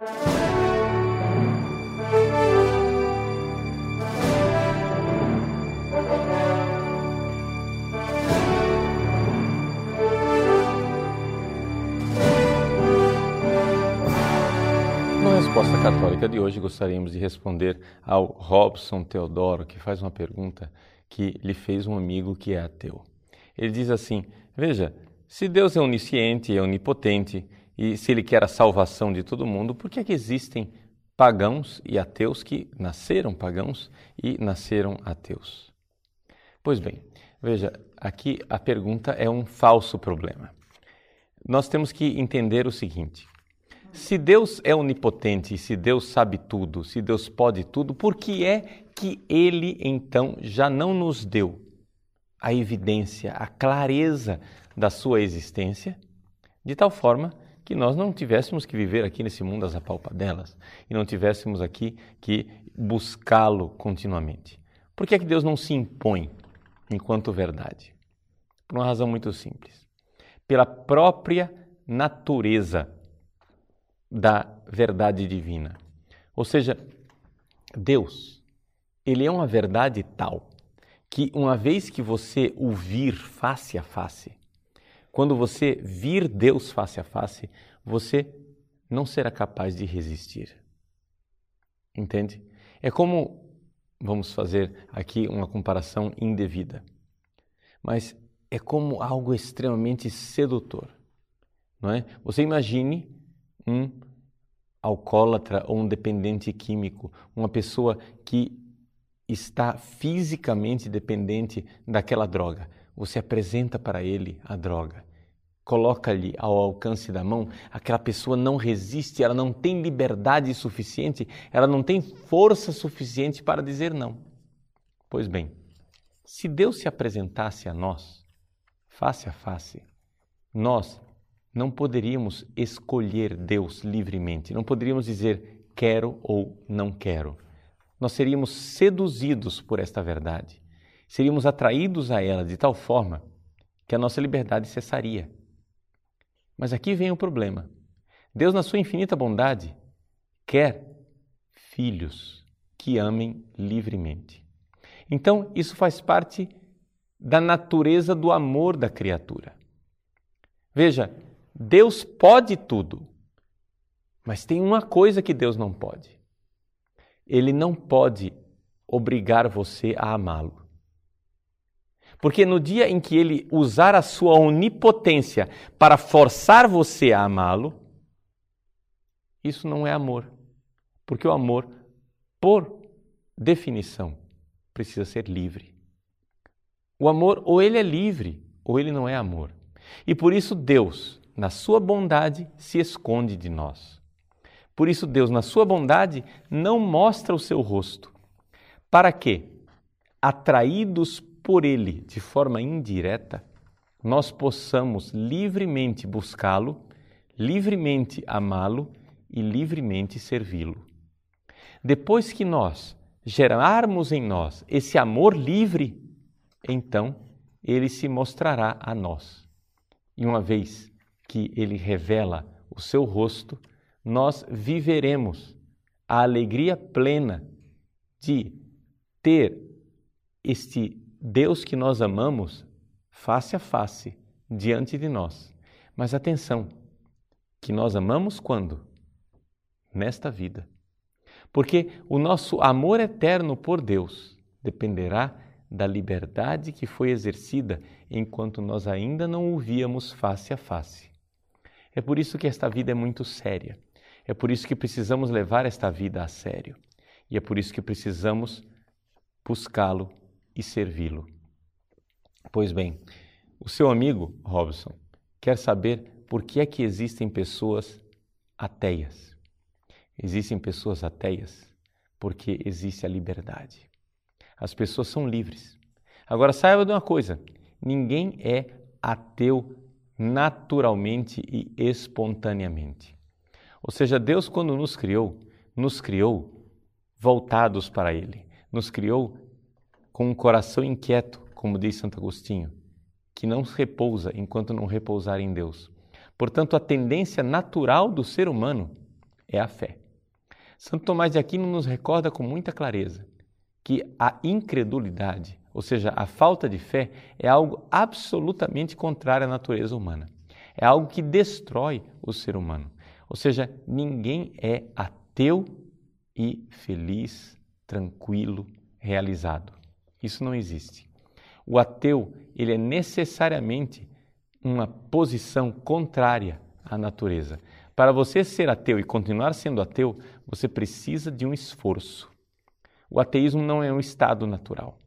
Resposta Católica de hoje gostaríamos de responder ao Robson Teodoro, que faz uma pergunta que lhe fez um amigo que é ateu. Ele diz assim: Veja, se Deus é onisciente e é onipotente, e se Ele quer a salvação de todo mundo, por que, é que existem pagãos e ateus que nasceram pagãos e nasceram ateus? Pois bem, veja, aqui a pergunta é um falso problema. Nós temos que entender o seguinte: se Deus é onipotente, se Deus sabe tudo, se Deus pode tudo, por que é que Ele então já não nos deu a evidência, a clareza da Sua existência, de tal forma que nós não tivéssemos que viver aqui nesse mundo às apalpadelas e não tivéssemos aqui que buscá-lo continuamente? Por que é que Deus não se impõe enquanto verdade? Por uma razão muito simples. Pela própria natureza da verdade divina. Ou seja, Deus, ele é uma verdade tal que uma vez que você o vir face a face, quando você vir Deus face a face, você não será capaz de resistir. Entende? É como vamos fazer aqui uma comparação indevida. Mas é como algo extremamente sedutor, não é? Você imagine um alcoólatra ou um dependente químico, uma pessoa que está fisicamente dependente daquela droga. Você apresenta para ele a droga, coloca-lhe ao alcance da mão, aquela pessoa não resiste, ela não tem liberdade suficiente, ela não tem força suficiente para dizer não. Pois bem, se Deus se apresentasse a nós, face a face, nós não poderíamos escolher Deus livremente, não poderíamos dizer quero ou não quero. Nós seríamos seduzidos por esta verdade, seríamos atraídos a ela de tal forma que a nossa liberdade cessaria. Mas aqui vem o problema. Deus, na sua infinita bondade, quer filhos que amem livremente. Então, isso faz parte da natureza do amor da criatura. Veja, Deus pode tudo, mas tem uma coisa que Deus não pode. Ele não pode obrigar você a amá-lo. Porque no dia em que ele usar a sua onipotência para forçar você a amá-lo, isso não é amor. Porque o amor, por definição, precisa ser livre. O amor, ou ele é livre, ou ele não é amor. E por isso Deus, na sua bondade, se esconde de nós. Por isso, Deus, na sua bondade, não mostra o seu rosto. Para que, atraídos por Ele de forma indireta, nós possamos livremente buscá-lo, livremente amá-lo e livremente servi-lo. Depois que nós gerarmos em nós esse amor livre, então ele se mostrará a nós. E uma vez que ele revela o seu rosto, nós viveremos a alegria plena de ter este Deus que nós amamos face a face diante de nós. Mas atenção, que nós amamos quando? Nesta vida. Porque o nosso amor eterno por Deus dependerá da liberdade que foi exercida enquanto nós ainda não o víamos face a face. É por isso que esta vida é muito séria. É por isso que precisamos levar esta vida a sério. E é por isso que precisamos buscá-lo e servi-lo. Pois bem, o seu amigo Robson quer saber por que é que existem pessoas ateias. Existem pessoas ateias porque existe a liberdade. As pessoas são livres. Agora saiba de uma coisa: ninguém é ateu naturalmente e espontaneamente. Ou seja, Deus, quando nos criou, nos criou voltados para Ele, nos criou com um coração inquieto, como diz Santo Agostinho, que não repousa enquanto não repousar em Deus. Portanto, a tendência natural do ser humano é a fé. Santo Tomás de Aquino nos recorda com muita clareza que a incredulidade, ou seja, a falta de fé, é algo absolutamente contrário à natureza humana. É algo que destrói o ser humano. Ou seja, ninguém é ateu e feliz, tranquilo, realizado. Isso não existe. O ateu, ele é necessariamente uma posição contrária à natureza. Para você ser ateu e continuar sendo ateu, você precisa de um esforço. O ateísmo não é um estado natural.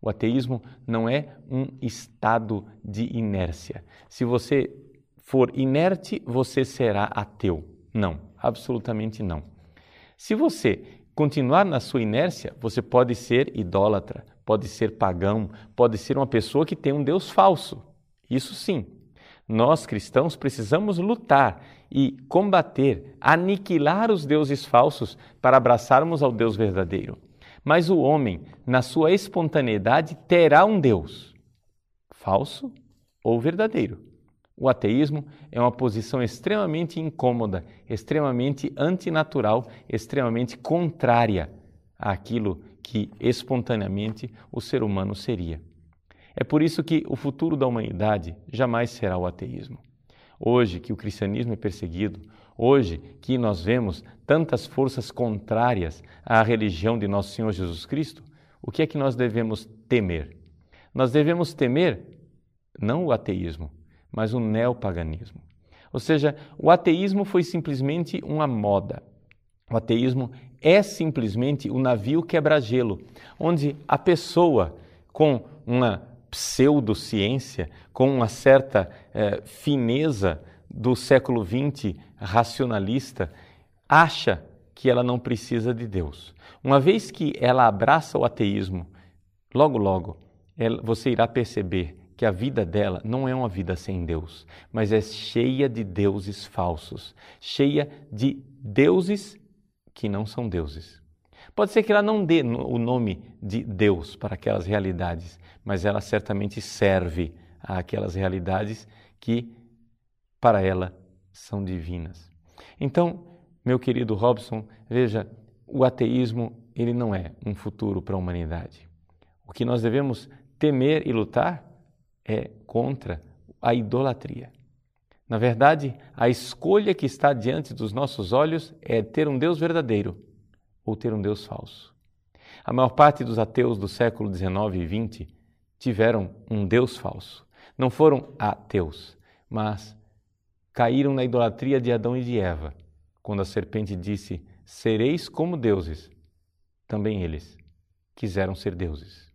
O ateísmo não é um estado de inércia. Se você for inerte, você será ateu. Não, absolutamente não. Se você continuar na sua inércia, você pode ser idólatra, pode ser pagão, pode ser uma pessoa que tem um Deus falso. Isso sim. Nós cristãos precisamos lutar e combater, aniquilar os deuses falsos para abraçarmos ao Deus verdadeiro. Mas o homem, na sua espontaneidade, terá um Deus, falso ou verdadeiro. O ateísmo é uma posição extremamente incômoda, extremamente antinatural, extremamente contrária àquilo que espontaneamente o ser humano seria. É por isso que o futuro da humanidade jamais será o ateísmo. Hoje que o cristianismo é perseguido, Hoje que nós vemos tantas forças contrárias à religião de nosso Senhor Jesus Cristo, o que é que nós devemos temer? Nós devemos temer não o ateísmo, mas o neopaganismo. Ou seja, o ateísmo foi simplesmente uma moda. O ateísmo é simplesmente o navio quebra-gelo, onde a pessoa com uma pseudociência, com uma certa eh, fineza do século XX racionalista acha que ela não precisa de Deus. Uma vez que ela abraça o ateísmo, logo, logo, ela, você irá perceber que a vida dela não é uma vida sem Deus, mas é cheia de deuses falsos, cheia de deuses que não são deuses. Pode ser que ela não dê o nome de Deus para aquelas realidades, mas ela certamente serve àquelas realidades que para ela são divinas. Então, meu querido Robson, veja, o ateísmo ele não é um futuro para a humanidade. O que nós devemos temer e lutar é contra a idolatria. Na verdade, a escolha que está diante dos nossos olhos é ter um Deus verdadeiro ou ter um Deus falso. A maior parte dos ateus do século XIX e XX tiveram um Deus falso. Não foram ateus, mas caíram na idolatria de Adão e de Eva, quando a serpente disse: Sereis como deuses. Também eles quiseram ser deuses.